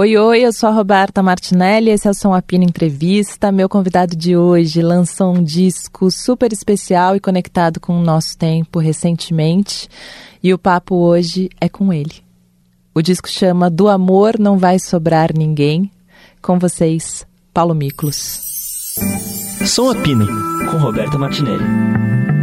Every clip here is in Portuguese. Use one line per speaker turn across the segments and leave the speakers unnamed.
Oi, oi, eu sou a Roberta Martinelli, esse é o Som Apino Entrevista. Meu convidado de hoje lançou um disco super especial e conectado com o nosso tempo recentemente. E o papo hoje é com ele. O disco chama Do Amor Não Vai Sobrar Ninguém. Com vocês, Paulo Miklos.
Som Apino, com Roberta Martinelli.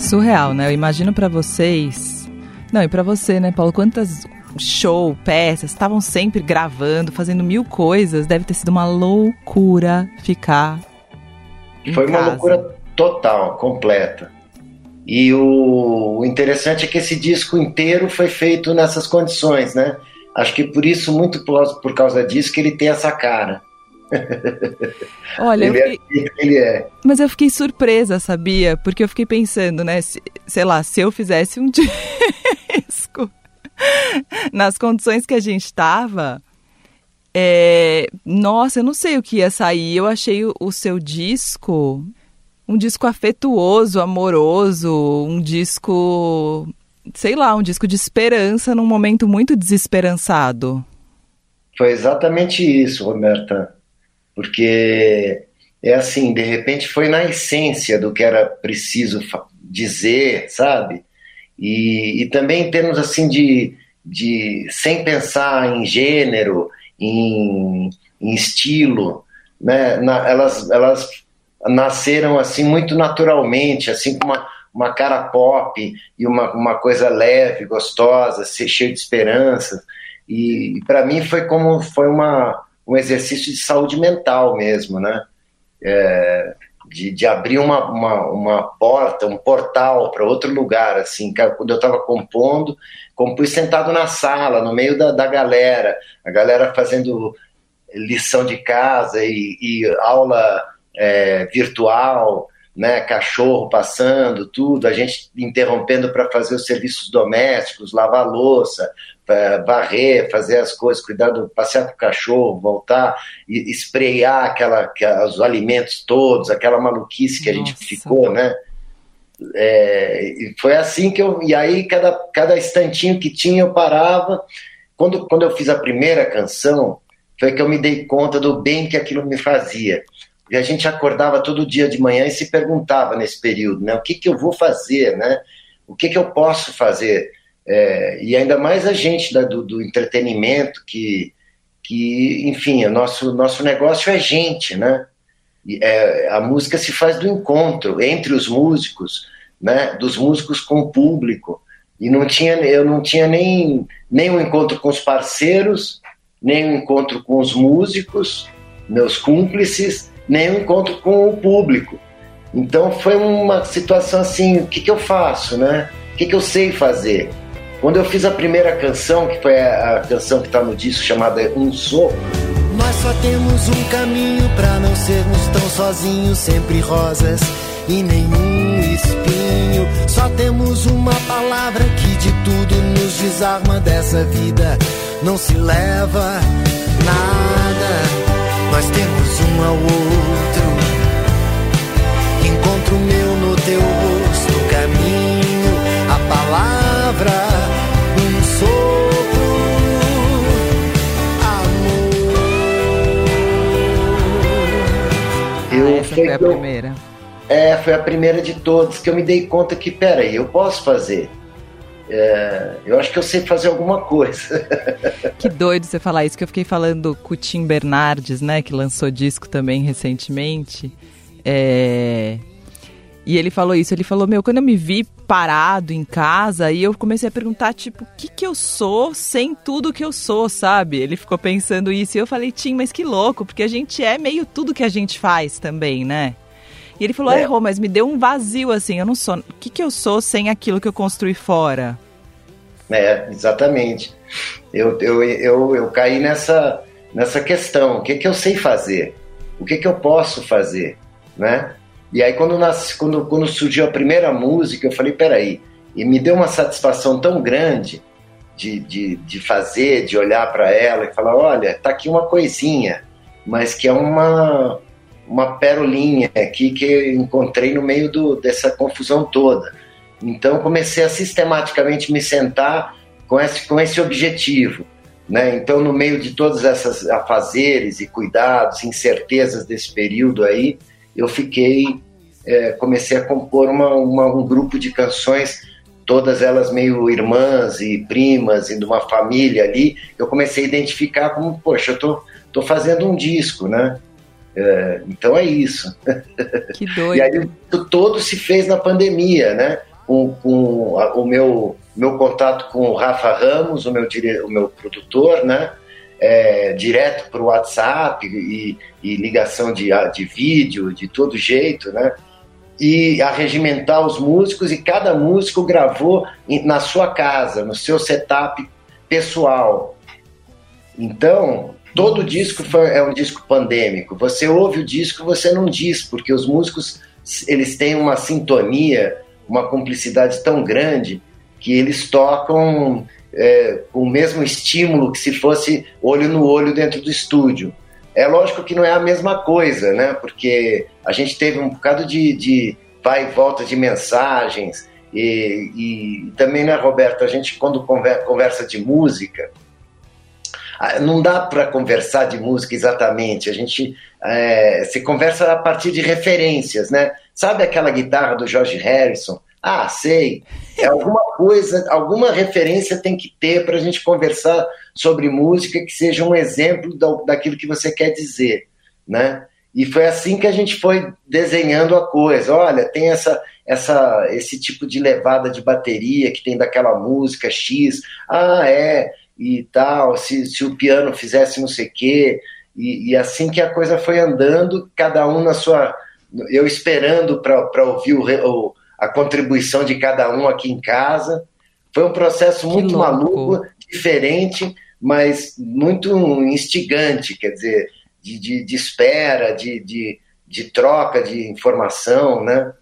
Surreal, né? Eu imagino para vocês. Não, e para você, né, Paulo? Quantas show, peças, estavam sempre gravando, fazendo mil coisas. Deve ter sido uma loucura ficar.
Foi
uma
loucura total, completa. E o, o, interessante é que esse disco inteiro foi feito nessas condições, né? Acho que por isso, muito por, por causa disso, que ele tem essa cara.
Olha,
ele,
é fiquei...
é ele é.
Mas eu fiquei surpresa, sabia? Porque eu fiquei pensando, né? Se, sei lá, se eu fizesse um disco nas condições que a gente estava, é... nossa, eu não sei o que ia sair. Eu achei o, o seu disco um disco afetuoso, amoroso, um disco, sei lá, um disco de esperança num momento muito desesperançado.
Foi exatamente isso, Roberta porque é assim, de repente foi na essência do que era preciso dizer, sabe? E, e também em termos assim de, de sem pensar em gênero, em, em estilo, né? Na, elas, elas nasceram assim muito naturalmente, assim com uma, uma cara pop e uma, uma coisa leve, gostosa, cheia de esperança. E, e para mim foi como foi uma um exercício de saúde mental mesmo, né? É, de, de, abrir uma, uma, uma, porta, um portal para outro lugar, assim, quando eu estava compondo, compus sentado na sala, no meio da, da galera, a galera fazendo lição de casa e, e aula é, virtual, né, cachorro passando, tudo, a gente interrompendo para fazer os serviços domésticos, lavar louça, varrer, fazer as coisas, cuidar do passear com o cachorro, voltar e esprear aquela, aquela, os alimentos todos, aquela maluquice que Nossa. a gente ficou, né? É, e foi assim que eu. E aí, cada, cada instantinho que tinha, eu parava. Quando, quando eu fiz a primeira canção, foi que eu me dei conta do bem que aquilo me fazia. E a gente acordava todo dia de manhã e se perguntava nesse período, né? O que, que eu vou fazer, né? O que, que eu posso fazer? É, e ainda mais a gente da, do, do, entretenimento, que, que enfim, o nosso, nosso negócio é gente, né? É, a música se faz do encontro entre os músicos, né? Dos músicos com o público. E não tinha, eu não tinha nem, nem um encontro com os parceiros, nem um encontro com os músicos, meus cúmplices, nem um encontro com o público. Então foi uma situação assim, o que, que eu faço, né? O que, que eu sei fazer? Quando eu fiz a primeira canção, que foi a, canção que está no disco chamada Um Soco.
Nós só temos um caminho para não sermos tão sozinhos, sempre rosas e nenhum espinho. Só temos uma palavra que de tudo nos desarma dessa vida. Não se leva nada. Nós temos um ao outro. Encontro meu no teu rosto, caminho, a palavra
Essa foi a primeira.
É, foi a primeira de todas que eu me dei conta que, peraí, eu posso fazer. É, eu acho que eu sei fazer alguma coisa.
Que doido você falar isso, que eu fiquei falando com o Tim Bernardes, né, que lançou disco também recentemente. É, e ele falou isso, ele falou, meu, quando eu me vi parado em casa, e eu comecei a perguntar, tipo, o que que eu sou sem tudo que eu sou, sabe? Ele ficou pensando isso, e eu falei, Tim, mas que louco, porque a gente é meio tudo que a gente faz também, né? E ele falou, é. errou, mas me deu um vazio, assim, eu não sou... O que que eu sou sem aquilo que eu construí fora?
É, exatamente. Eu, eu, eu, eu caí nessa, nessa questão, o que que eu sei fazer? O que que eu posso fazer, né? E aí quando, nasce, quando, quando surgiu a primeira música, eu falei, peraí, e me deu uma satisfação tão grande de, de, de fazer, de olhar para ela e falar, olha, tá aqui uma coisinha, mas que é uma, uma perolinha aqui que eu encontrei no meio do, dessa confusão toda. Então comecei a sistematicamente me sentar com esse, com esse objetivo. Né? Então, no meio de todas essas afazeres e cuidados, incertezas desse período aí, eu fiquei, é, comecei a compor uma, uma, um grupo de canções, todas elas meio irmãs e primas e de uma família ali. Eu comecei a identificar como, poxa, eu tô, tô fazendo um disco, né? É, então é isso.
Que doido.
e aí todo se fez na pandemia, né? Com, com a, o meu meu contato com o Rafa Ramos, o meu, dire... o meu produtor, né? É, direto para o WhatsApp e, e, ligação de, de vídeo, de todo jeito, né? E arregimentar os músicos e cada músico gravou na sua casa, no seu setup pessoal. Então, todo disco foi, é um disco pandêmico. Você ouve o disco, você não diz, porque os músicos eles têm uma sintonia, uma cumplicidade tão grande que eles tocam é, o mesmo estímulo que se fosse olho no olho dentro do estúdio. É lógico que não é a mesma coisa, né? Porque a gente teve um bocado de, de vai e volta de mensagens. E, e, também, né, Roberto? A gente, quando conversa de música, não dá para conversar de música exatamente. A gente é, se conversa a partir de referências, né? Sabe aquela guitarra do George Harrison? Ah, sei. É alguma coisa, alguma referência tem que ter para a gente conversar sobre música que seja um exemplo daquilo que você quer dizer, né? E foi assim que a gente foi desenhando a coisa. Olha, tem essa, essa, esse tipo de levada de bateria que tem daquela música X. Ah, é, e tal. Se, se o piano fizesse não sei o quê. E, e assim que a coisa foi andando, cada um na sua. Eu esperando para ouvir o, o a contribuição de cada um aqui em casa. Foi um processo muito maluco, diferente, mas muito instigante, quer dizer, de, de, de espera, de, de, de, troca de informação, né?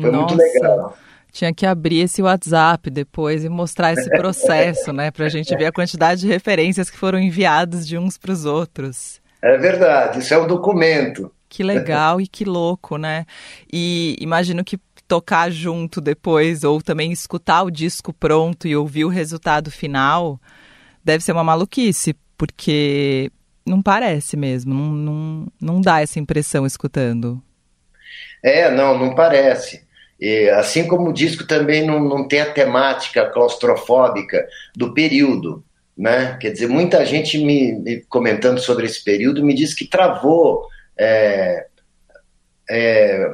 Foi Nossa. muito legal.
Tinha que abrir esse WhatsApp depois e mostrar esse processo, né? Para a gente ver a quantidade de referências que foram enviadas de uns para os outros.
É verdade, isso é um documento.
Que legal e que louco, né? E imagino que tocar junto depois, ou também escutar o disco pronto e ouvir o resultado final, deve ser uma maluquice, porque não parece mesmo, não, não, não dá essa impressão escutando.
É, não, não parece. E, assim como o disco também não, não tem a temática claustrofóbica do período, né? Quer dizer, muita gente me, me comentando sobre esse período me diz que travou é, é,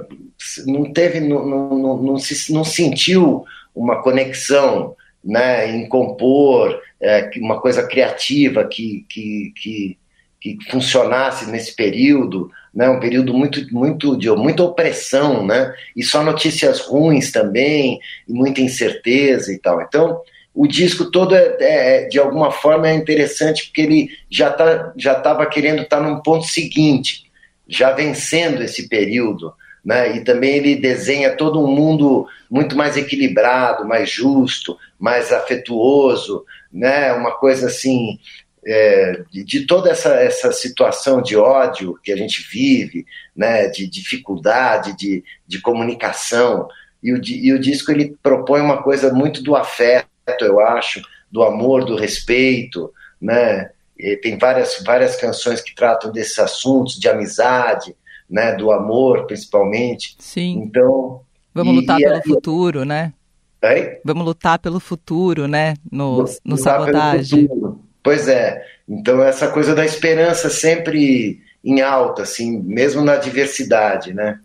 não teve, não, não, não, se, não sentiu uma conexão né, em compor é, uma coisa criativa que, que, que, que, funcionasse nesse período, né, um período muito, muito de muita opressão, né, e só notícias ruins também, e muita incerteza e tal. Então, o disco todo é, é, de alguma forma é interessante porque ele já tá, já estava querendo estar tá num ponto seguinte, já vencendo esse período, né? E também ele desenha todo um mundo muito mais equilibrado, mais justo, mais afetuoso, né? Uma coisa assim é, de, toda essa, essa situação de ódio que a gente vive, né? De dificuldade de, de comunicação e o, e o disco ele propõe uma coisa muito do afeto, eu acho, do amor, do respeito, né? Tem várias várias canções que tratam desses assuntos de amizade, né, do amor, principalmente.
Sim.
Então.
Vamos e, lutar e, pelo e, futuro, né?
Aí?
Vamos lutar pelo futuro, né? No, no sabotagem.
Pois é. Então, essa coisa da esperança sempre em alta, assim, mesmo na diversidade, né?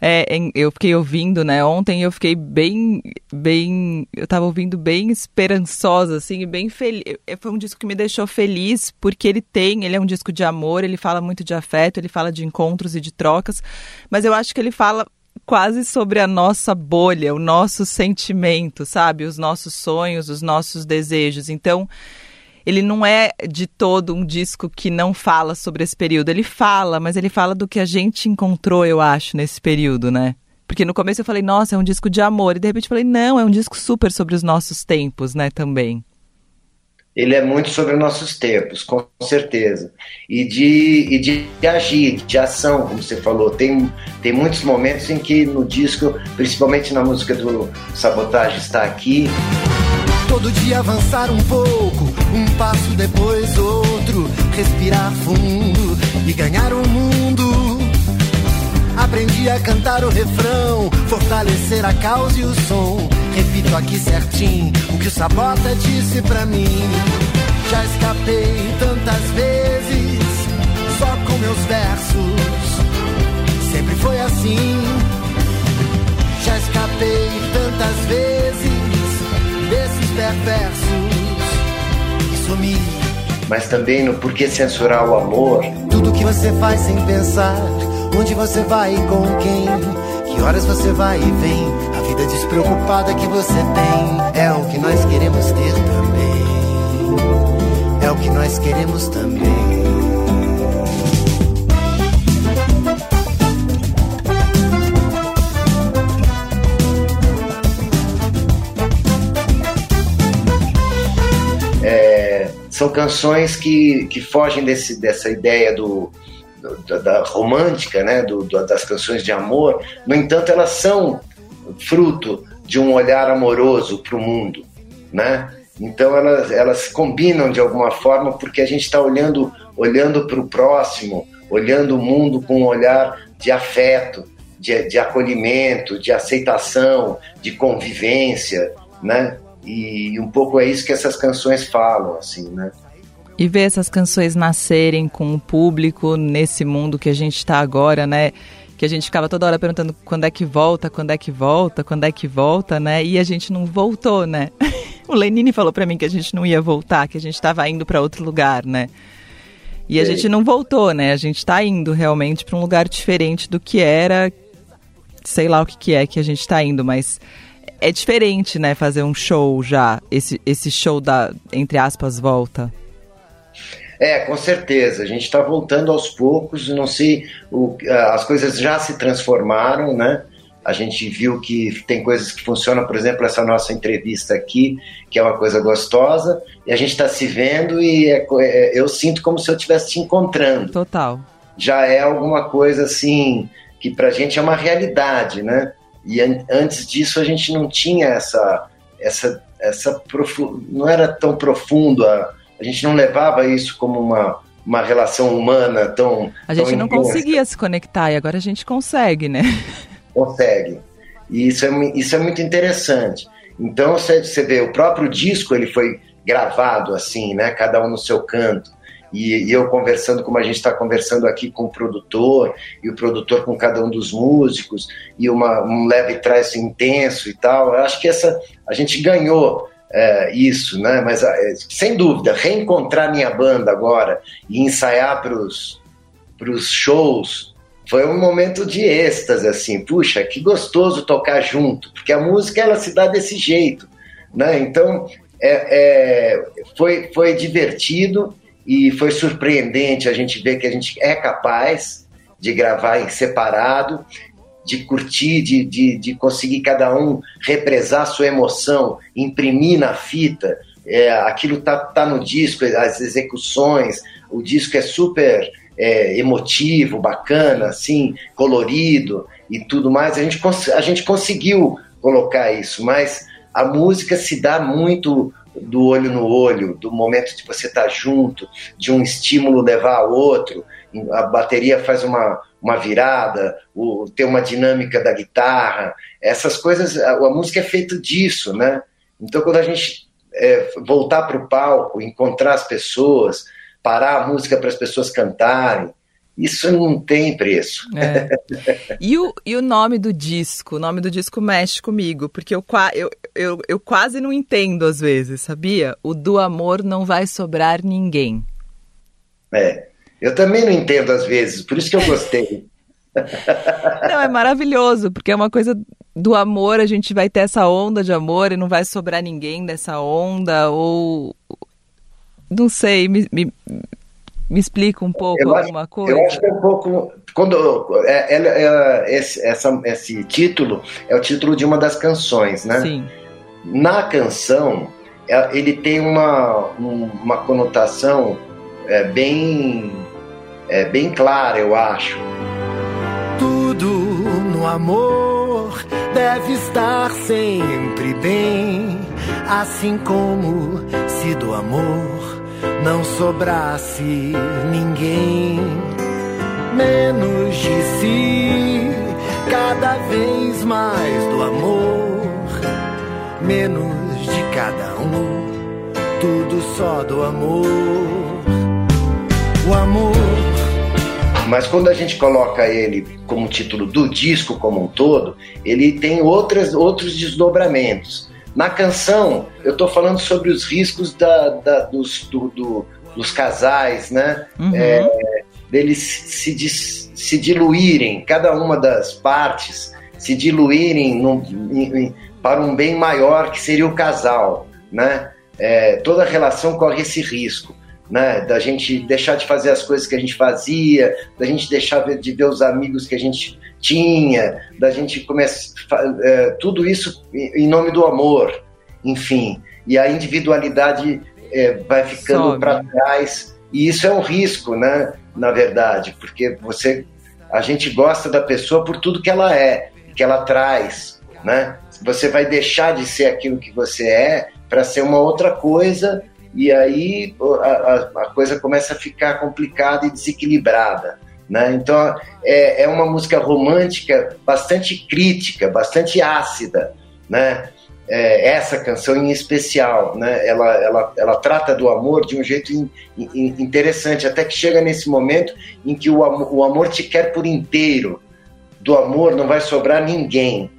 É, eu fiquei ouvindo, né? Ontem eu fiquei bem, bem, eu tava ouvindo bem esperançosa, assim, bem feliz. É, foi um disco que me deixou feliz porque ele tem, ele é um disco de amor, ele fala muito de afeto, ele fala de encontros e de trocas, mas eu acho que ele fala quase sobre a nossa bolha, o nosso sentimento, sabe? Os nossos sonhos, os nossos desejos. Então, ele não é de todo um disco que não fala sobre esse período. Ele fala, mas ele fala do que a gente encontrou, eu acho, nesse período, né? Porque no começo eu falei, nossa, é um disco de amor. E de repente eu falei, não, é um disco super sobre os nossos tempos, né, também.
ele é muito sobre nossos tempos, com certeza. E de, e de, de, agir, de ação, como você falou. Tem, tem muitos momentos em que no disco, principalmente na música do Sabotagem está aqui.
Todo dia avançar um pouco, um passo depois outro, respirar fundo e ganhar o mundo. Aprendi a cantar o refrão, fortalecer a causa e o som Repito aqui certinho o que o Sabota disse pra mim. Já escapei tantas vezes, só com meus versos. Sempre foi assim. Já escapei tantas vezes desses perversos
Mas também no Porquê Censurar o Amor.
Tudo que você faz sem pensar, onde você vai e com quem, que horas você vai e vem vida despreocupada que você tem é o que nós queremos ter também. É o que nós queremos também.
São canções que, que fogem desse, dessa ideia do, da, da, romântica, né, do, das canções de amor. No entanto, elas são fruto de um olhar amoroso para o mundo, né? Então elas, elas combinam de alguma forma porque a gente está olhando olhando para o próximo, olhando o mundo com um olhar de afeto, de, de acolhimento, de aceitação, de convivência, né? E um pouco é isso que essas canções falam, assim, né?
E ver essas canções nascerem com o público nesse mundo que a gente está agora, né? que a gente ficava toda hora perguntando quando é que volta, quando é que volta, quando é que volta, né? E a gente não voltou, né? o Lenine falou para mim que a gente não ia voltar, que a gente estava indo para outro lugar, né? E a gente não voltou, né? A gente está indo realmente para um lugar diferente do que era, sei lá o que, que é que a gente está indo, mas é diferente, né? Fazer um show já, esse, esse show da, entre aspas, volta.
É, com certeza. A gente está voltando aos poucos. Não sei, o, as coisas já se transformaram, né? A gente viu que tem coisas que funcionam, por exemplo, essa nossa entrevista aqui, que é uma coisa gostosa, e a gente está se vendo e é, é, eu sinto como se eu estivesse te encontrando.
Total.
Já é alguma coisa assim que para a gente é uma realidade, né? E an antes disso a gente não tinha essa essa essa não era tão profundo a, a gente não levava isso como uma, uma relação humana tão.
A gente
tão
não intensa. conseguia se conectar e agora a gente consegue, né?
Consegue. E isso é, isso é muito interessante. Então você, você vê, o próprio disco ele foi gravado assim, né? Cada um no seu canto. E, e eu conversando como a gente está conversando aqui com o produtor, e o produtor com cada um dos músicos, e uma, um leve trás intenso e tal. Eu acho que essa a gente ganhou é, isso, né? Mas é, sem dúvida, reencontrar minha banda agora e ensaiar para os shows foi um momento de êxtase, assim, puxa, que gostoso tocar junto, porque a música ela se dá desse jeito, né? Então é, é, foi, foi divertido e foi surpreendente a gente ver que a gente é capaz de gravar em separado de curtir, de, de, de conseguir cada um represar sua emoção, imprimir na fita. É, aquilo tá, tá no disco, as execuções, o disco é super é, emotivo, bacana, assim, colorido e tudo mais. A gente, a gente conseguiu colocar isso, mas a música se dá muito do olho no olho, do momento de você estar tá junto, de um estímulo levar a outro. A bateria faz uma, uma virada, o, ter uma dinâmica da guitarra, essas coisas, a, a música é feita disso, né? Então quando a gente é, voltar para o palco, encontrar as pessoas, parar a música para as pessoas cantarem, isso não tem preço.
É. E, o, e o nome do disco? O nome do disco mexe comigo, porque eu, eu, eu, eu quase não entendo às vezes, sabia? O do amor não vai sobrar ninguém.
É. Eu também não entendo às vezes, por isso que eu gostei.
Não, é maravilhoso, porque é uma coisa do amor, a gente vai ter essa onda de amor e não vai sobrar ninguém dessa onda, ou. Não sei, me, me, me explica um pouco eu alguma
acho,
coisa.
Eu acho que é um pouco. Quando, é, é, é, esse, essa, esse título é o título de uma das canções, né?
Sim.
Na canção, é, ele tem uma, uma conotação é, bem, é, bem clara, eu acho.
Tudo no amor deve estar sempre bem, assim como se do amor não sobrasse ninguém. Menos de si, cada vez mais do amor, menos de cada um, tudo só do amor. O amor.
Mas quando a gente coloca ele como título do disco como um todo, ele tem outras, outros desdobramentos. Na canção, eu estou falando sobre os riscos da, da, dos, do, do, dos casais, né? Uhum. É, deles se, se diluírem, cada uma das partes se diluírem num, em, para um bem maior que seria o casal, né? É, toda relação corre esse risco, né? Da gente deixar de fazer as coisas que a gente fazia, da gente deixar de ver os amigos que a gente tinha, da gente começar é, tudo isso em nome do amor, enfim, e a individualidade é, vai ficando para trás e isso é um risco, né? Na verdade, porque você, a gente gosta da pessoa por tudo que ela é, que ela traz, né? Você vai deixar de ser aquilo que você é para ser uma outra coisa e aí a, a, coisa começa a ficar complicada e desequilibrada. Né? Então é, é uma música romântica bastante crítica, bastante ácida, né? É, essa canção em especial, né? Ela, ela, ela trata do amor de um jeito in, in, interessante, até que chega nesse momento em que o, o amor te quer por inteiro. Do amor não vai sobrar ninguém.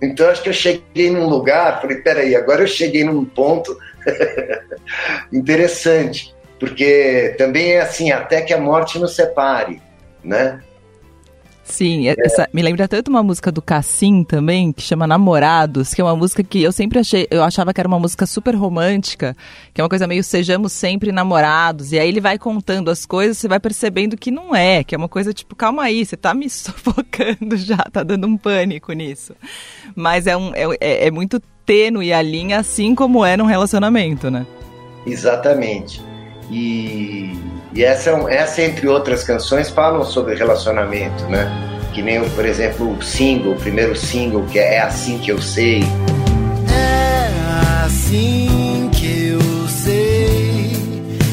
Então acho que eu cheguei num lugar, falei, peraí, agora eu cheguei num ponto interessante, porque também é assim, até que a morte nos separe né?
Sim, é. essa, me lembra tanto uma música do Cassim também, que chama Namorados, que é uma música que eu sempre achei, eu achava que era uma música super romântica, que é uma coisa meio sejamos sempre namorados, e aí ele vai contando as coisas, você vai percebendo que não é, que é uma coisa tipo, calma aí, você tá me sufocando já, tá dando um pânico nisso. Mas é, um, é, é, é muito tênue a linha, assim como é num relacionamento, né?
Exatamente. E e essa, é essa, entre outras canções, falam sobre relacionamento, né? Que nem, por exemplo, o single, o primeiro single, que é É Assim Que Eu Sei.
É assim que eu sei,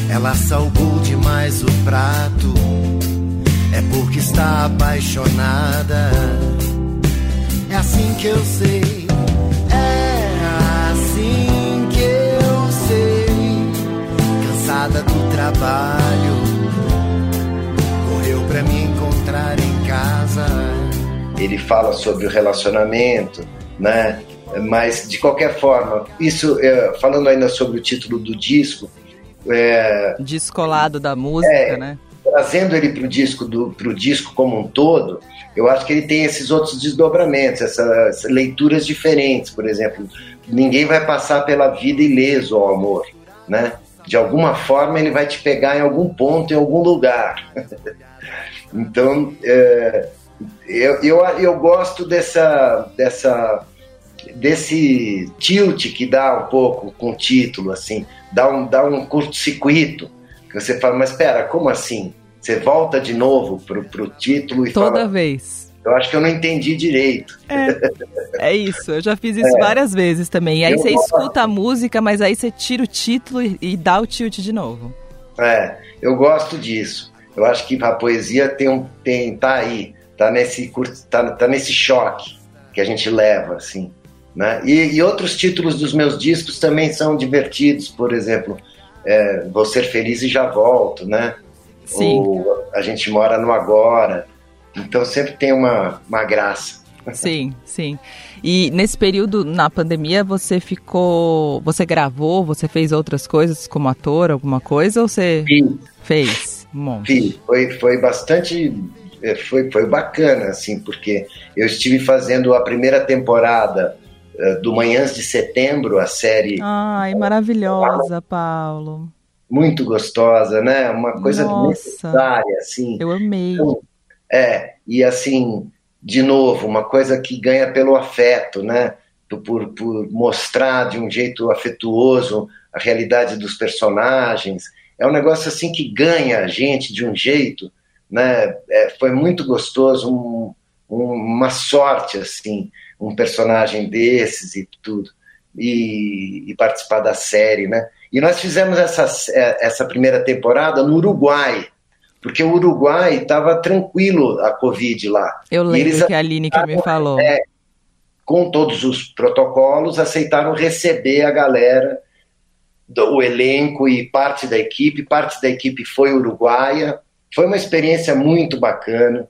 ela salgou demais o prato, é porque está apaixonada. É assim que eu sei, cansada do trabalho para me encontrar em casa.
Ele fala sobre o relacionamento, né? Mas de qualquer forma, isso é, falando ainda sobre o título do disco,
é, descolado da música, é, né?
Trazendo ele para o disco do pro disco como um todo, eu acho que ele tem esses outros desdobramentos, essas leituras diferentes, por exemplo, ninguém vai passar pela vida ileso ao amor, né? De alguma forma ele vai te pegar em algum ponto, em algum lugar. Então, é, eu, eu, eu gosto dessa, dessa, desse tilt que dá um pouco com o título, assim, dá um, dá um curto-circuito, que você fala, mas espera, como assim? Você volta de novo pro, pro título e
Toda
fala...
Toda vez.
Eu acho que eu não entendi direito.
É, é isso, eu já fiz isso é. várias vezes também. E aí eu você gosto. escuta a música, mas aí você tira o título e, e dá o tilt de novo.
É, eu gosto disso. Eu acho que a poesia tem um, tem, tá aí, tá nesse, tá, tá nesse choque que a gente leva, assim. Né? E, e, outros títulos dos meus discos também são divertidos, por exemplo, é, Vou Ser Feliz e Já Volto, né?
Sim.
Ou A Gente Mora no Agora. Então sempre tem uma, uma graça.
Sim, sim. E nesse período, na pandemia, você ficou. Você gravou, você fez outras coisas como ator, alguma coisa, ou você
Sim.
fez?
Monte. Foi, foi bastante. É, foi, foi bacana, assim, porque eu estive fazendo a primeira temporada uh, do Manhãs de Setembro, a série.
Ai, maravilhosa, Paulo.
Muito gostosa, né? Uma coisa Nossa, necessária, assim.
Eu amei.
Então, é, e assim, de novo, uma coisa que ganha pelo afeto, né? Por, por mostrar de um jeito afetuoso a realidade dos personagens. É um negócio assim que ganha a gente de um jeito, né? É, foi muito gostoso, um, um, uma sorte assim, um personagem desses e tudo, e, e, participar da série, né? E nós fizemos essa, essa primeira temporada no Uruguai, porque o Uruguai estava tranquilo a Covid lá.
Eu lembro que a Aline que me falou. É,
com todos os protocolos, aceitaram receber a galera, do, o elenco e parte da equipe. Parte da equipe foi uruguaia. Foi uma experiência muito bacana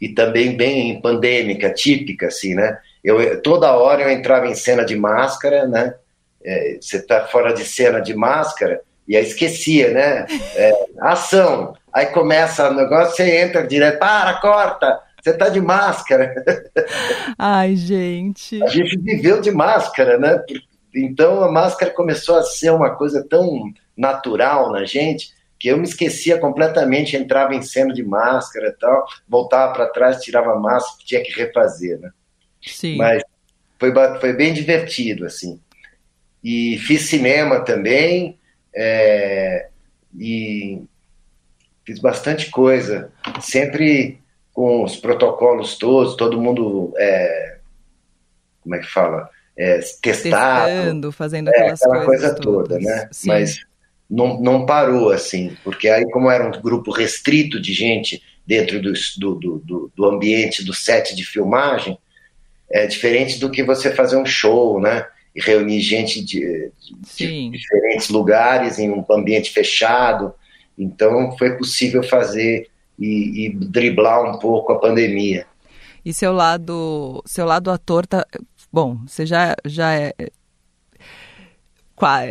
e também bem pandêmica, típica, assim, né? Eu, toda hora eu entrava em cena de máscara, né? É, você tá fora de cena de máscara, e aí esquecia, né? É, ação. Aí começa o negócio, você entra direto, para, corta, você tá de máscara.
Ai, gente.
A gente viveu de máscara, né? Então a máscara começou a ser uma coisa tão natural na gente que eu me esquecia completamente, entrava em cena de máscara e tal, voltava para trás, tirava a máscara, tinha que refazer, né?
Sim.
Mas foi, foi bem divertido, assim. E fiz cinema também, é, e fiz bastante coisa, sempre com os protocolos todos, todo mundo, é, como é que fala? É, testado.
Testando, fazendo é, aquelas
aquela
coisa
toda, né? Sim. Mas não, não parou assim, porque aí como era um grupo restrito de gente dentro do, do, do, do ambiente do set de filmagem, é diferente do que você fazer um show, né? Reunir gente de, de diferentes lugares em um ambiente fechado. Então foi possível fazer e, e, driblar um pouco a pandemia.
E seu lado, seu lado ator tá, bom, você já já é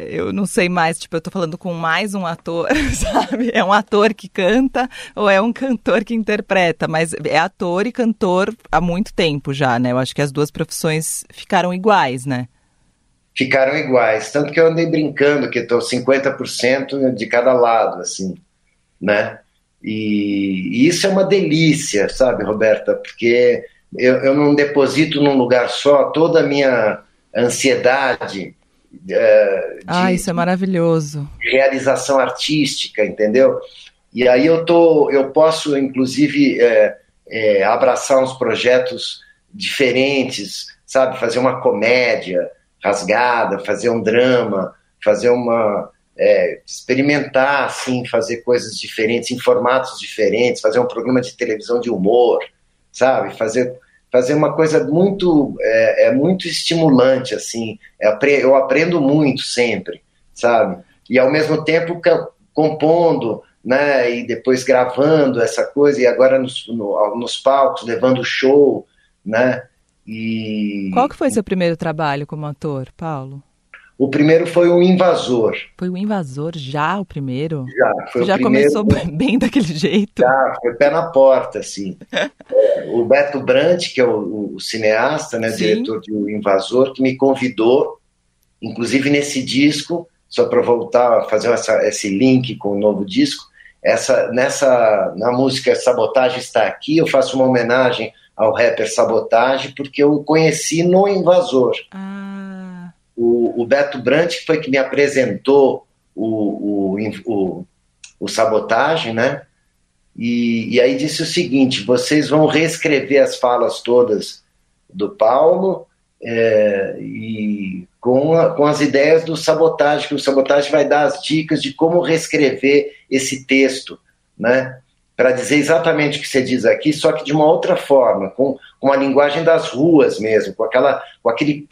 eu não sei mais, tipo, eu tô falando com mais um ator, sabe? É um ator que canta ou é um cantor que interpreta, mas é ator e cantor há muito tempo já, né? Eu acho que as duas profissões ficaram iguais, né?
Ficaram iguais, tanto que eu andei brincando que tô 50% de cada lado, assim, né? E, e, isso é uma delícia, sabe, Roberta? Porque eu, eu não deposito num lugar só toda a minha ansiedade
é, ah, isso é maravilhoso.
Realização artística, entendeu? E aí eu tô, eu posso inclusive é, é, abraçar uns projetos diferentes, sabe? Fazer uma comédia rasgada, fazer um drama, fazer uma é, experimentar assim, fazer coisas diferentes em formatos diferentes, fazer um programa de televisão de humor, sabe? Fazer fazer uma coisa muito é, é muito estimulante assim. É, eu aprendo muito sempre sabe? E ao mesmo tempo compondo né e depois gravando essa coisa e agora nos, no, nos palcos levando show né e
qual que foi seu primeiro trabalho como ator Paulo
o primeiro foi o Invasor.
Foi o Invasor já o primeiro?
Já, foi
já
o primeiro.
Já começou bem daquele jeito?
Já, foi pé na porta, assim. o Beto Brandt, que é o, o cineasta, né, diretor do Invasor, que me convidou, inclusive nesse disco, só para voltar a fazer essa, esse link com o novo disco, essa, nessa, na música Sabotagem está aqui, eu faço uma homenagem ao rapper Sabotagem, porque eu o conheci no Invasor.
Ah
o, o Beto Brandt, que foi que me apresentou o, o, o, o Sabotagem, né? E, e, aí disse o seguinte: vocês vão reescrever as falas todas do Paulo é, e com, a, com as ideias do sabotagem, que o sabotagem vai dar as dicas de como reescrever esse texto, né? Para dizer exatamente o que você diz aqui, só que de uma outra forma, com, com a linguagem das ruas mesmo, com aquela, com, aquele,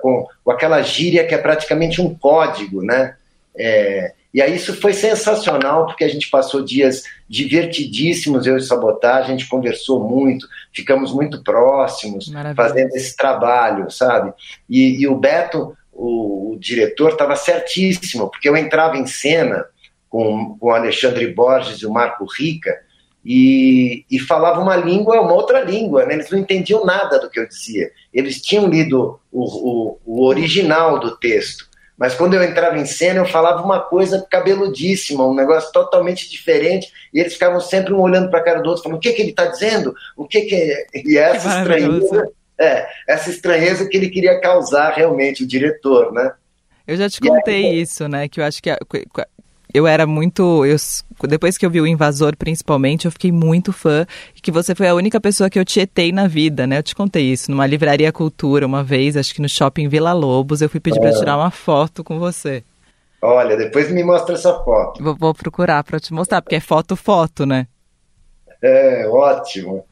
com, com aquela gíria que é praticamente um código, né? É, e aí isso foi sensacional, porque a gente passou dias divertidíssimos, eu e Sabotagem, a gente conversou muito, ficamos muito próximos, Maravilha. fazendo esse trabalho, sabe? E, e o Beto, o, o diretor, estava certíssimo, porque eu entrava em cena com, com o Alexandre Borges e o Marco Rica, e, e falava uma língua, uma outra língua, né? eles não entendiam nada do que eu dizia. Eles tinham lido o, o, o original do texto, mas quando eu entrava em cena eu falava uma coisa cabeludíssima, um negócio totalmente diferente, e eles ficavam sempre um olhando para a cara do outro, falando: o que, que ele está dizendo? O que, que é? E essa estranheza, é, essa estranheza que ele queria causar realmente, o diretor, né?
Eu já te contei aí, isso, né? Que eu acho que eu era muito. Eu, depois que eu vi o Invasor, principalmente, eu fiquei muito fã. E que você foi a única pessoa que eu tietei na vida, né? Eu te contei isso. Numa livraria cultura, uma vez, acho que no shopping Vila Lobos, eu fui pedir é. pra tirar uma foto com você.
Olha, depois me mostra essa foto.
Vou, vou procurar para te mostrar, porque é foto-foto, né?
É, ótimo.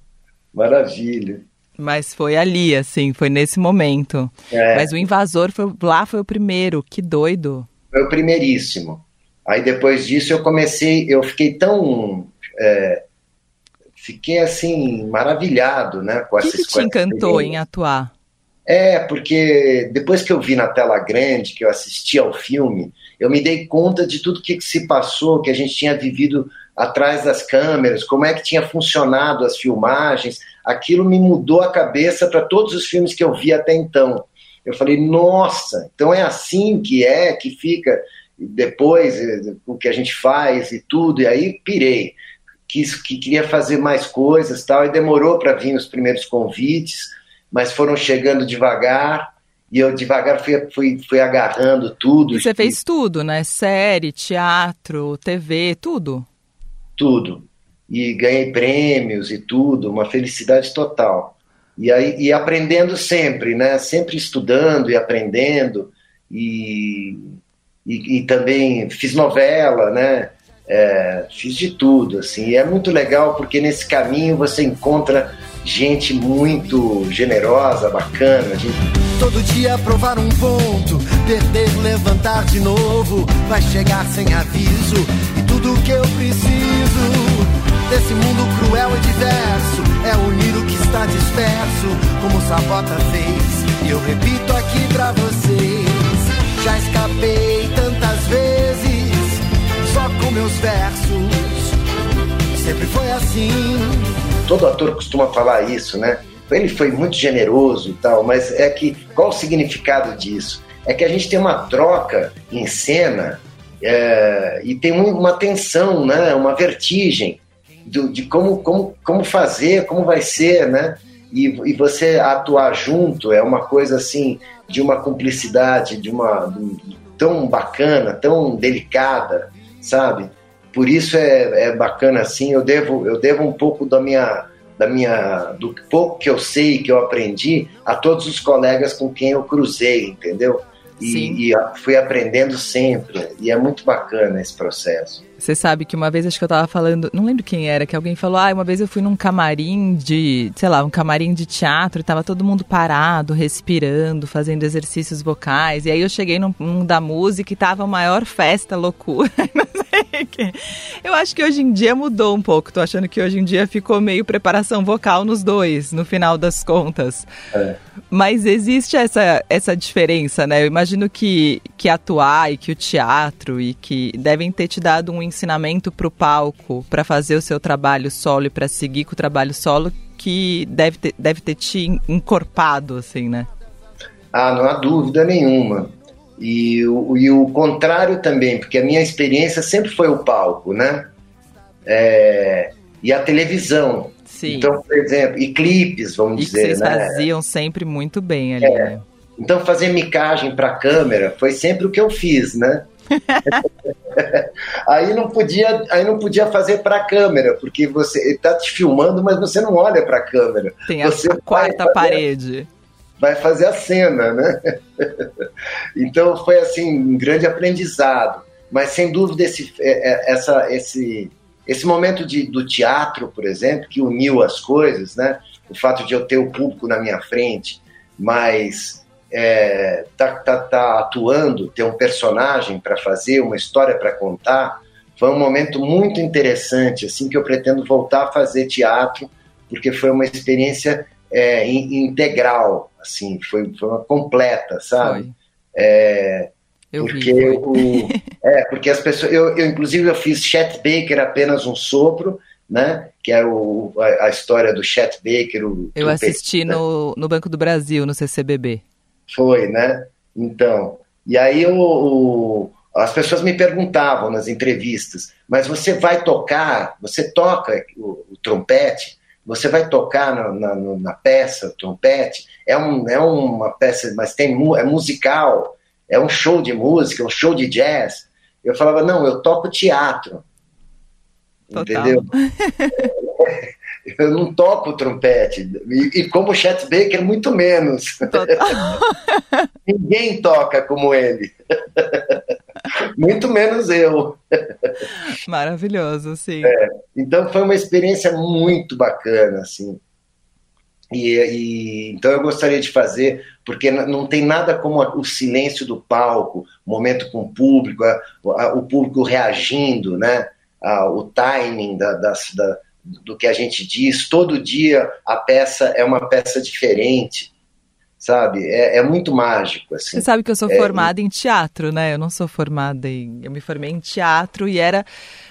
Maravilha.
Mas foi ali, assim, foi nesse momento. É. Mas o invasor foi, lá foi o primeiro, que doido.
Foi o primeiríssimo. Aí depois disso eu comecei, eu fiquei tão. É, fiquei assim, maravilhado, né?
Com o que, que te encantou em atuar?
É, porque depois que eu vi na tela grande, que eu assisti ao filme, eu me dei conta de tudo que se passou, que a gente tinha vivido atrás das câmeras, como é que tinha funcionado as filmagens. Aquilo me mudou a cabeça para todos os filmes que eu vi até então. Eu falei, nossa, então é assim que é, que fica depois eh, o que a gente faz e tudo, e aí pirei. Quis, que queria fazer mais coisas tal, e demorou para vir os primeiros convites, mas foram chegando devagar, e eu devagar fui, fui, fui agarrando tudo.
E você fez tudo, né? Série, teatro, TV, tudo?
Tudo. E ganhei prêmios e tudo, uma felicidade total. E aí e aprendendo sempre, né? Sempre estudando e aprendendo. E e, e também fiz novela, né? É, fiz de tudo, assim. E é muito legal porque nesse caminho você encontra gente muito generosa, bacana. Gente...
Todo dia provar um ponto, perder, levantar de novo, vai chegar sem aviso. E tudo que eu preciso desse mundo cruel e diverso é unir o que está disperso, como Sabota fez. E eu repito aqui pra vocês. Já escapei com meus versos. Sempre foi assim.
Todo ator costuma falar isso, né? Ele foi muito generoso e tal, mas é que qual o significado disso? É que a gente tem uma troca em cena é, e tem uma tensão, né? Uma vertigem do, de como, como, como fazer, como vai ser, né? E, e você atuar junto é uma coisa assim de uma cumplicidade, de uma de, tão bacana, tão delicada, sabe? Por isso é, é bacana assim. Eu devo eu devo um pouco da minha da minha do pouco que eu sei que eu aprendi a todos os colegas com quem eu cruzei, entendeu? E, e, fui aprendendo sempre. E é muito bacana esse processo.
Você sabe que uma vez acho que eu tava falando, não lembro quem era, que alguém falou, ah, uma vez eu fui num camarim de, sei lá, um camarim de teatro e tava todo mundo parado, respirando, fazendo exercícios vocais. E aí eu cheguei num, num da música e tava a maior festa, loucura. Eu acho que hoje em dia mudou um pouco. Tô achando que hoje em dia ficou meio preparação vocal nos dois, no final das contas. É. Mas existe essa, essa diferença, né? Eu imagino que, que atuar e que o teatro e que devem ter te dado um ensinamento para o palco, para fazer o seu trabalho solo e para seguir com o trabalho solo, que deve ter, deve ter te encorpado, assim, né?
Ah, não há dúvida nenhuma. E o, e o contrário também, porque a minha experiência sempre foi o palco, né? É, e a televisão.
Sim.
Então, por exemplo, e clipes, vamos
e
dizer,
vocês
né?
faziam sempre muito bem ali. É.
Né? Então, fazer micagem para câmera foi sempre o que eu fiz, né? aí não podia, aí não podia fazer para a câmera, porque você está te filmando, mas você não olha para a câmera.
Tem a
você
quarta fazer, parede.
Vai fazer a cena, né? então foi assim um grande aprendizado. Mas sem dúvida esse, é, é, essa, esse, esse momento de, do teatro, por exemplo, que uniu as coisas, né? O fato de eu ter o público na minha frente, mas é, tá, tá, tá atuando, ter um personagem para fazer, uma história para contar, foi um momento muito interessante, assim, que eu pretendo voltar a fazer teatro, porque foi uma experiência é, integral, assim, foi, foi uma completa, sabe? É,
eu
porque
vi,
o, é, porque as pessoas, eu, eu inclusive eu fiz Chet Baker apenas um sopro, né? Que é o, a, a história do Chet Baker. O,
eu assisti no, no Banco do Brasil, no CCBB.
Foi, né? Então, e aí o, o, as pessoas me perguntavam nas entrevistas, mas você vai tocar, você toca o, o trompete, você vai tocar na, na, na, peça, o trompete, é, um, é uma peça, mas tem é musical, é um show de música, é um show de jazz. Eu falava, não, eu toco teatro. Total. Entendeu? eu não toco trompete. E, e como Chet Baker, muito menos. Ninguém toca como ele. muito menos eu.
Maravilhoso, sim.
É, então foi uma experiência muito bacana, assim. E, e, então eu gostaria de fazer, porque não tem nada como o silêncio do palco, o momento com o público, a, a, o público reagindo, né? A, o timing da, das, da, do que a gente diz. Todo dia a peça é uma peça diferente, sabe? É, é muito mágico. Assim.
Você sabe que eu sou é, formada em teatro, né? Eu não sou formada em. Eu me formei em teatro e era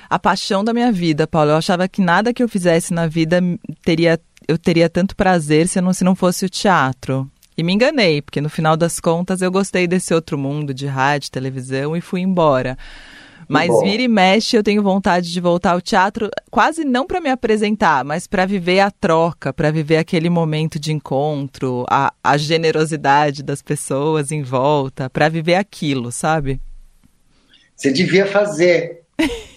a paixão da minha vida, Paulo. Eu achava que nada que eu fizesse na vida teria eu teria tanto prazer se não, se não fosse o teatro. E me enganei, porque no final das contas eu gostei desse outro mundo de rádio, televisão e fui embora. Mas vira e mexe, eu tenho vontade de voltar ao teatro, quase não para me apresentar, mas para viver a troca, para viver aquele momento de encontro, a, a generosidade das pessoas em volta, para viver aquilo, sabe?
Você devia fazer.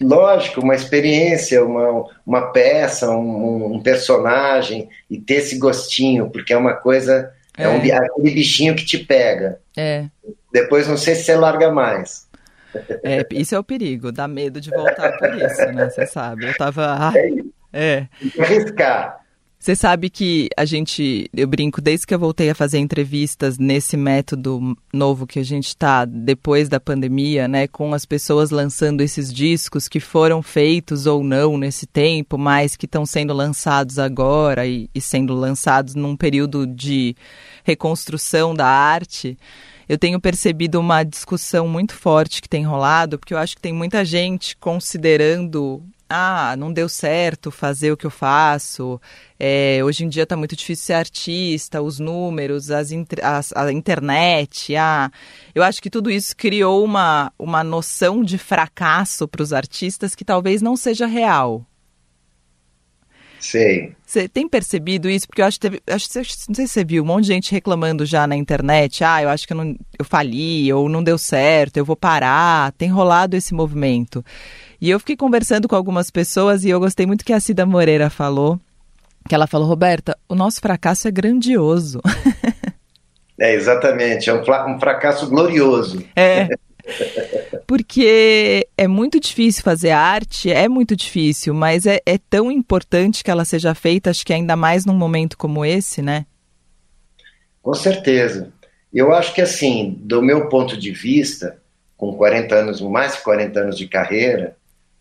lógico, uma experiência, uma, uma peça, um, um, personagem e ter esse gostinho, porque é uma coisa, é, é um, aquele bichinho que te pega.
É.
Depois não sei se você larga mais.
É, isso é o perigo, dá medo de voltar por isso, né? Você sabe. Eu tava. É.
é. Arriscar.
Você sabe que a gente, eu brinco, desde que eu voltei a fazer entrevistas nesse método novo que a gente está depois da pandemia, né, com as pessoas lançando esses discos que foram feitos ou não nesse tempo, mas que estão sendo lançados agora e, e sendo lançados num período de reconstrução da arte eu tenho percebido uma discussão muito forte que tem rolado, porque eu acho que tem muita gente considerando ah, não deu certo fazer o que eu faço. É, hoje em dia está muito difícil ser artista, os números, as, as, a internet. Ah, eu acho que tudo isso criou uma, uma noção de fracasso para os artistas que talvez não seja real.
Sei.
Você tem percebido isso? Porque eu acho que teve, acho, não sei se você viu, um monte de gente reclamando já na internet. Ah, eu acho que eu, não, eu fali, ou não deu certo, eu vou parar. Tem rolado esse movimento. E eu fiquei conversando com algumas pessoas e eu gostei muito que a Cida Moreira falou. Que ela falou, Roberta, o nosso fracasso é grandioso.
É, exatamente, é um, um fracasso glorioso.
É. Porque é muito difícil fazer arte, é muito difícil, mas é, é, tão importante que ela seja feita, acho que ainda mais num momento como esse, né?
Com certeza. Eu acho que, assim, do meu ponto de vista, com 40 anos, mais de 40 anos de carreira,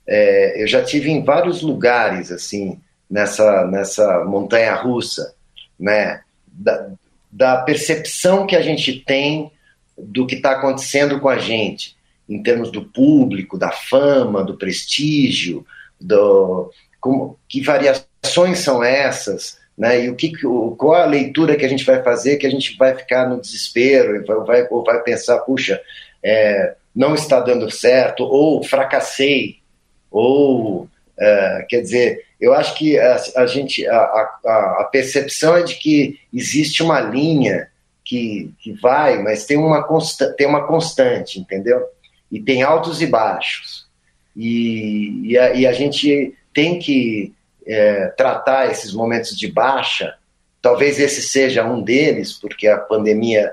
é, eu já tive em vários lugares, assim, nessa, nessa montanha russa, né? Da, da percepção que a gente tem do que está acontecendo com a gente, em termos do público, da fama, do prestígio, do, como, que variações são essas, né? E o que, qual a leitura que a gente vai fazer que a gente vai ficar no desespero, vai, vai, vai pensar, puxa, é, não está dando certo, ou fracassei, ou uh, quer dizer, eu acho que a, a gente a, a, a, percepção é de que existe uma linha que, que vai, mas tem uma, consta, tem uma constante, entendeu? E tem altos e baixos. E, e, a, e a gente tem que é, tratar esses momentos de baixa. Talvez esse seja um deles, porque a pandemia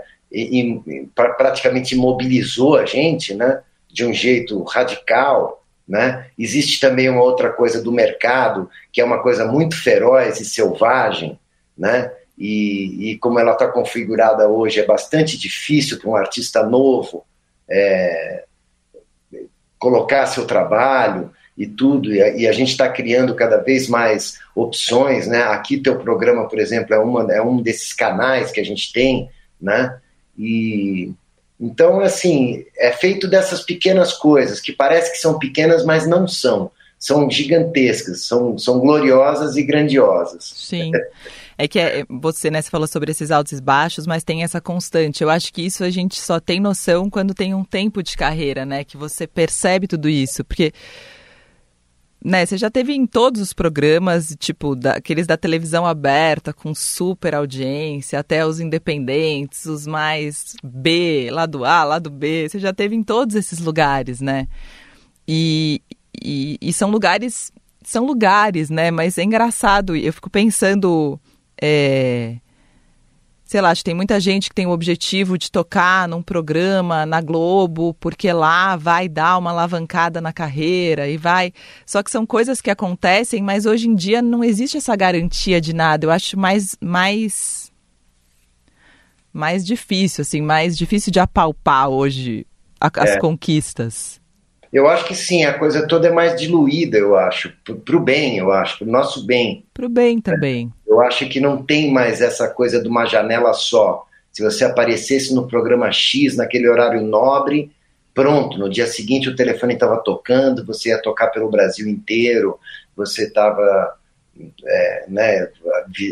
praticamente imobilizou a gente, né? De um jeito radical né? Existe também uma outra coisa do mercado, que é uma coisa muito feroz e selvagem, né? e, e como ela está configurada hoje, é bastante difícil para um artista novo é, colocar seu trabalho e tudo, e a, e a gente está criando cada vez mais opções, né? Aqui teu programa, por exemplo, é, uma, é um desses canais que a gente tem, né? E, então, assim, é feito dessas pequenas coisas que parece que são pequenas, mas não são. São gigantescas, são, são gloriosas e grandiosas.
Sim. É que é, você, né, você falou sobre esses altos e baixos, mas tem essa constante. Eu acho que isso a gente só tem noção quando tem um tempo de carreira, né? Que você percebe tudo isso. Porque né, você já teve em todos os programas, tipo, da, aqueles da televisão aberta, com super audiência, até os independentes, os mais B, lado A, lado B, você já teve em todos esses lugares, né? E, e, e são lugares, são lugares, né? Mas é engraçado, eu fico pensando, é, sei lá, acho que tem muita gente que tem o objetivo de tocar num programa na Globo, porque lá vai dar uma alavancada na carreira e vai. Só que são coisas que acontecem, mas hoje em dia não existe essa garantia de nada. Eu acho mais mais mais difícil, assim, mais difícil de apalpar hoje as é. conquistas.
Eu acho que sim, a coisa toda é mais diluída, eu acho, para o bem, eu acho, para o nosso bem.
Para o bem também.
Eu acho que não tem mais essa coisa de uma janela só. Se você aparecesse no programa X, naquele horário nobre, pronto, no dia seguinte o telefone estava tocando, você ia tocar pelo Brasil inteiro, você estava. É, né,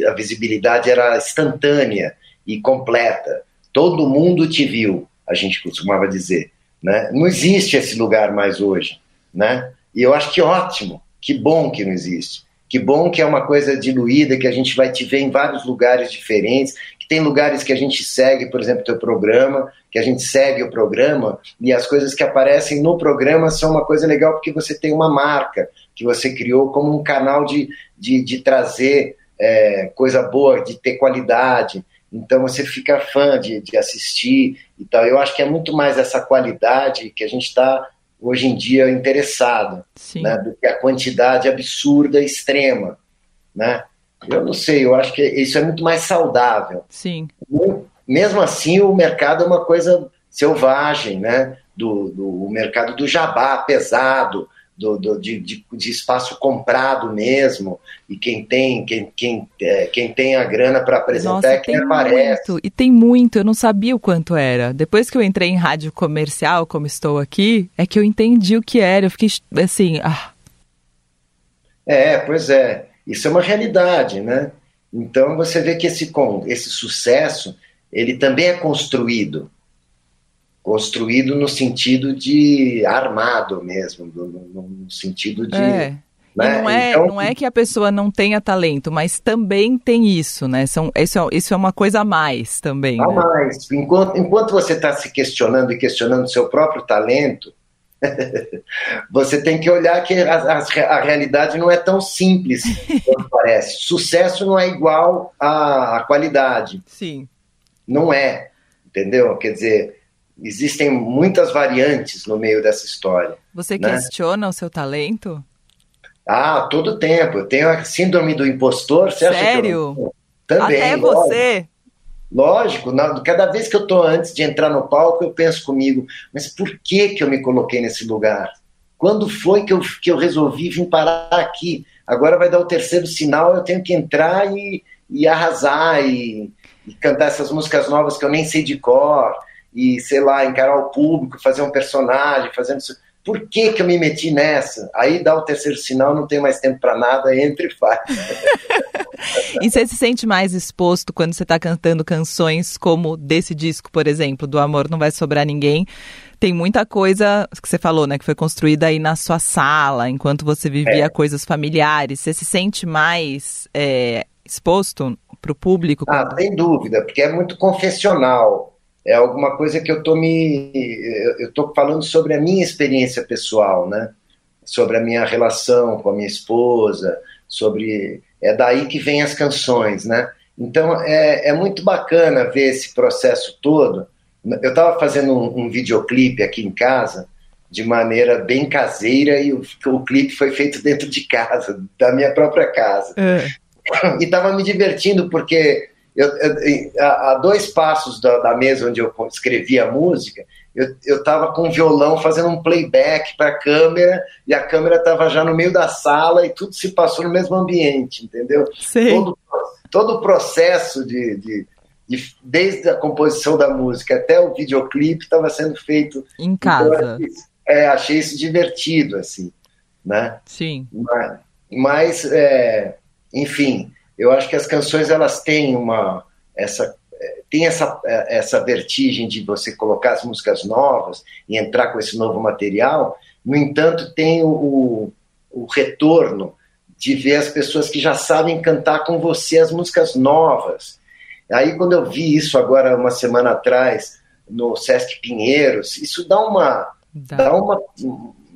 a visibilidade era instantânea e completa. Todo mundo te viu, a gente costumava dizer. Né? Não existe esse lugar mais hoje. Né? E eu acho que ótimo, que bom que não existe. Que bom que é uma coisa diluída, que a gente vai te ver em vários lugares diferentes, que tem lugares que a gente segue, por exemplo, teu programa, que a gente segue o programa, e as coisas que aparecem no programa são uma coisa legal porque você tem uma marca que você criou como um canal de, de, de trazer é, coisa boa, de ter qualidade. Então você fica fã de, de assistir e tal. Eu acho que é muito mais essa qualidade que a gente está hoje em dia interessado, né, do que a quantidade absurda, extrema, né? Eu não sei, eu acho que isso é muito mais saudável.
Sim.
Mesmo assim, o mercado é uma coisa selvagem, né? Do, do mercado do jabá pesado, do, do de, de, de, espaço comprado mesmo, e quem tem, quem, quem, é, quem tem a grana para apresentar Nossa, é quem aparece.
Muito, e tem muito, eu não sabia o quanto era. Depois que eu entrei em rádio comercial, como estou aqui, é que eu entendi o que era. Eu fiquei assim. Ah.
É, pois é. Isso é uma realidade, né? Então você vê que esse, esse sucesso ele também é construído construído no sentido de armado mesmo, no, no sentido de.
É. Né? não, é, então, não é que a pessoa não tenha talento, mas também tem isso, né? São, isso, é, isso é uma coisa a mais também.
A
né?
mais. Enquanto, enquanto você está se questionando e questionando seu próprio talento, você tem que olhar que a, a, a, realidade não é tão simples quanto parece. Sucesso não é igual à, à qualidade.
Sim.
Não é. Entendeu? Quer dizer, existem muitas variantes no meio dessa história.
Você né? questiona o seu talento?
Ah, todo tempo. Eu tenho a síndrome do impostor. Você
Sério?
Eu... Também.
Até você?
Lógico, cada vez que eu estou antes de entrar no palco, eu penso comigo, mas por que, que eu me coloquei nesse lugar? Quando foi que eu, que eu resolvi vir parar aqui? Agora vai dar o terceiro sinal, eu tenho que entrar e, e arrasar e, e cantar essas músicas novas que eu nem sei de cor e, sei lá, encarar o público, fazer um personagem, fazendo isso. Por que, que eu me meti nessa? Aí dá o terceiro sinal, não tem mais tempo para nada, entre e faz.
e você se sente mais exposto quando você está cantando canções como desse disco, por exemplo, do Amor Não Vai Sobrar Ninguém? Tem muita coisa que você falou, né, que foi construída aí na sua sala, enquanto você vivia é. coisas familiares. Você se sente mais é, exposto para o público?
Ah, sem dúvida, porque é muito confessional é alguma coisa que eu estou me eu estou falando sobre a minha experiência pessoal, né? Sobre a minha relação com a minha esposa, sobre é daí que vem as canções, né? Então é, é muito bacana ver esse processo todo. Eu estava fazendo um, um, videoclipe aqui em casa de maneira bem caseira e o, o clipe foi feito dentro de casa, da minha própria casa. É. E estava me divertindo porque eu, eu, a, a, dois passos da, da, mesa onde eu escrevi a música, eu estava com o violão fazendo um playback para a câmera e a câmera estava já no meio da sala e tudo se passou no mesmo ambiente, entendeu?
Sim.
Todo, todo o processo de, de, de, desde a composição da música até o videoclipe estava sendo feito
em casa.
Então, é, achei isso divertido, assim, né?
Sim.
Mas, mas é, enfim, eu acho que as canções elas têm uma essa tem essa, essa vertigem de você colocar as músicas novas e entrar com esse novo material. No entanto, tem o, o retorno de ver as pessoas que já sabem cantar com você as músicas novas. Aí, quando eu vi isso agora, uma semana atrás, no Sesc Pinheiros, isso dá uma, dá. dá uma,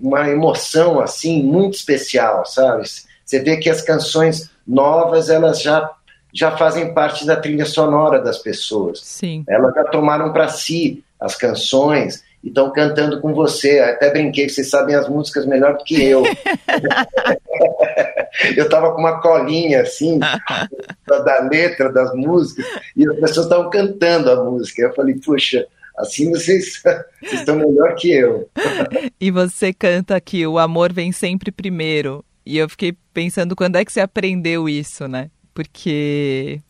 uma emoção, assim, muito especial, sabe? Você vê que as canções novas, elas já, já fazem parte da trilha sonora das pessoas.
Sim.
Elas já tomaram para si as canções e estão cantando com você. Até brinquei, vocês sabem as músicas melhor do que eu. eu estava com uma colinha assim, da letra das músicas, e as pessoas estavam cantando a música. Eu falei, puxa, assim vocês, vocês estão melhor que eu.
e você canta que o amor vem sempre primeiro. E eu fiquei pensando quando é que você aprendeu isso, né? Porque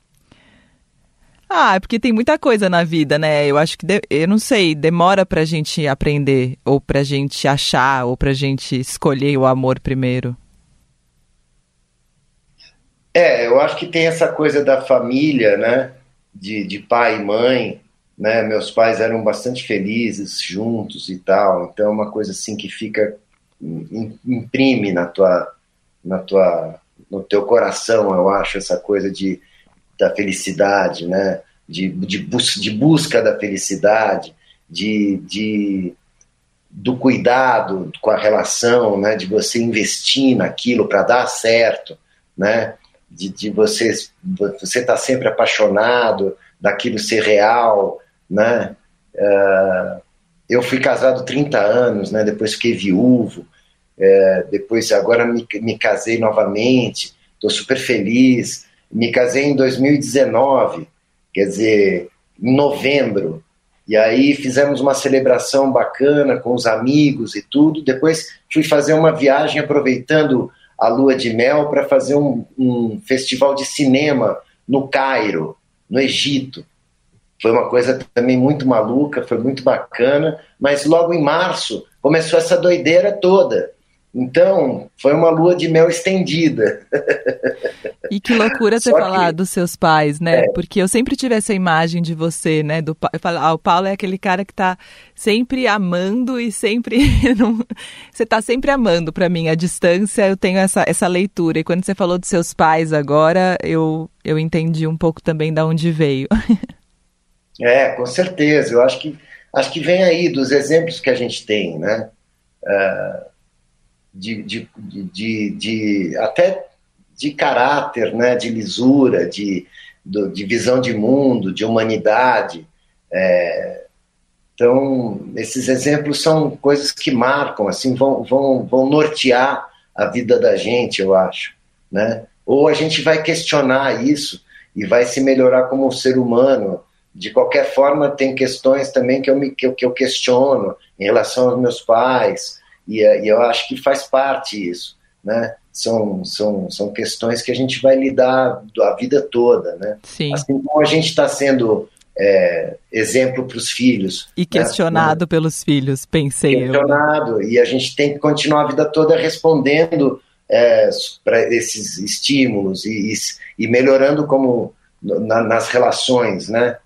ah, é porque tem muita coisa na vida, né? Eu acho que, de, eu não sei, demora pra gente aprender, ou pra gente achar, ou pra gente escolher o amor primeiro.
É, eu acho que tem essa coisa da família, né? De, de pai e mãe, né? Meus pais eram bastante felizes juntos e tal, então é uma coisa assim que fica, imprime na tua, na tua, no teu coração, eu acho, essa coisa de da felicidade, né? de, de, bus de busca da felicidade, de, de, do cuidado com a relação, né? de você investir naquilo para dar certo, né? de, de você estar tá sempre apaixonado, daquilo ser real. Né? Uh, eu fui casado 30 anos, né? depois fiquei viúvo, é, depois agora me, me casei novamente, estou super feliz me casei em 2019, quer dizer, em novembro. E aí fizemos uma celebração bacana com os amigos e tudo. Depois fui fazer uma viagem aproveitando a lua de mel para fazer um, um, festival de cinema no Cairo, no Egito. Foi uma coisa também muito maluca, foi muito bacana, mas logo em março começou essa doideira toda. Então, foi uma lua de mel estendida.
E que loucura você falar que... dos seus pais, né? É. Porque eu sempre tive essa imagem de você, né? Do, eu falo, ah, o Paulo é aquele cara que tá sempre amando e sempre. Você tá sempre amando para mim. A distância, eu tenho essa, essa leitura. E quando você falou dos seus pais agora, eu, eu entendi um pouco também da onde veio.
É, com certeza. Eu acho que, acho que vem aí dos exemplos que a gente tem, né? Uh de, de, de, de, até de caráter, né, de lisura, de, de visão de mundo, de humanidade. É, então, esses exemplos são coisas que marcam, assim, vão, vão, vão nortear a vida da gente, eu acho, né? Ou a gente vai questionar isso e vai se melhorar como ser humano. De qualquer forma, tem questões também que eu, me, que eu, que eu questiono em relação aos meus pais, e, eh, e eu acho que faz parte isso, né? São, são, são questões que a gente vai lidar a vida toda, né?
Sim.
Assim como a gente está sendo é, exemplo para os filhos.
E né? questionado né? pelos filhos, pensei
questionado, eu. e a gente tem que continuar a vida toda respondendo é, para esses estímulos e, e melhorando como na, nas relações, né?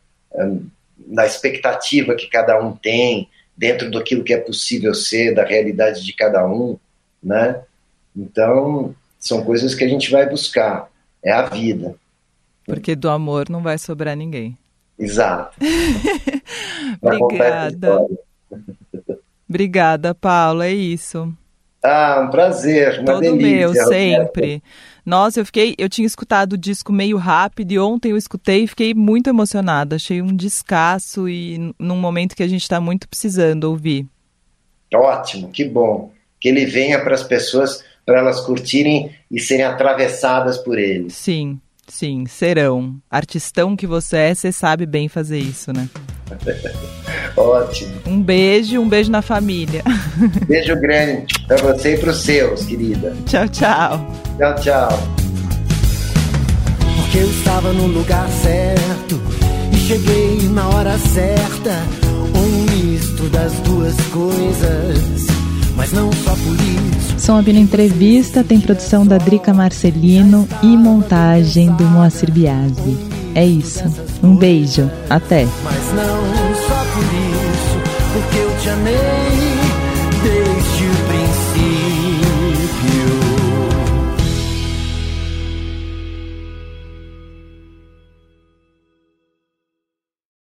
Na expectativa que cada um tem, dentro daquilo que é possível ser, da realidade de cada um, né? Então, são coisas que a gente vai buscar. É a vida.
Porque do amor não vai sobrar ninguém.
Exato.
Obrigada. Obrigada, Paulo. É isso.
Ah, um prazer, uma
Todo
delícia.
meu, sempre. Nossa, eu fiquei, eu tinha escutado o disco meio rápido e ontem eu escutei e fiquei muito emocionada. Achei um descasso e num momento que a gente está muito precisando ouvir.
Ótimo, que bom. Que ele venha para as pessoas, para elas curtirem e serem atravessadas por ele.
Sim, sim, serão. Artistão que você é, você sabe bem fazer isso, né?
Ótimo.
Um beijo, um beijo na família.
Beijo grande para você e para os seus, querida.
Tchau, tchau.
Tchau, tchau.
Porque eu estava no lugar certo e cheguei na hora certa. Um misto das duas coisas, mas não só por isso.
Som Abino Entrevista tem produção da Drica Marcelino e montagem do Moacir Biasi. É isso. Um beijo. Até.
Mas não só por isso, porque eu te amei.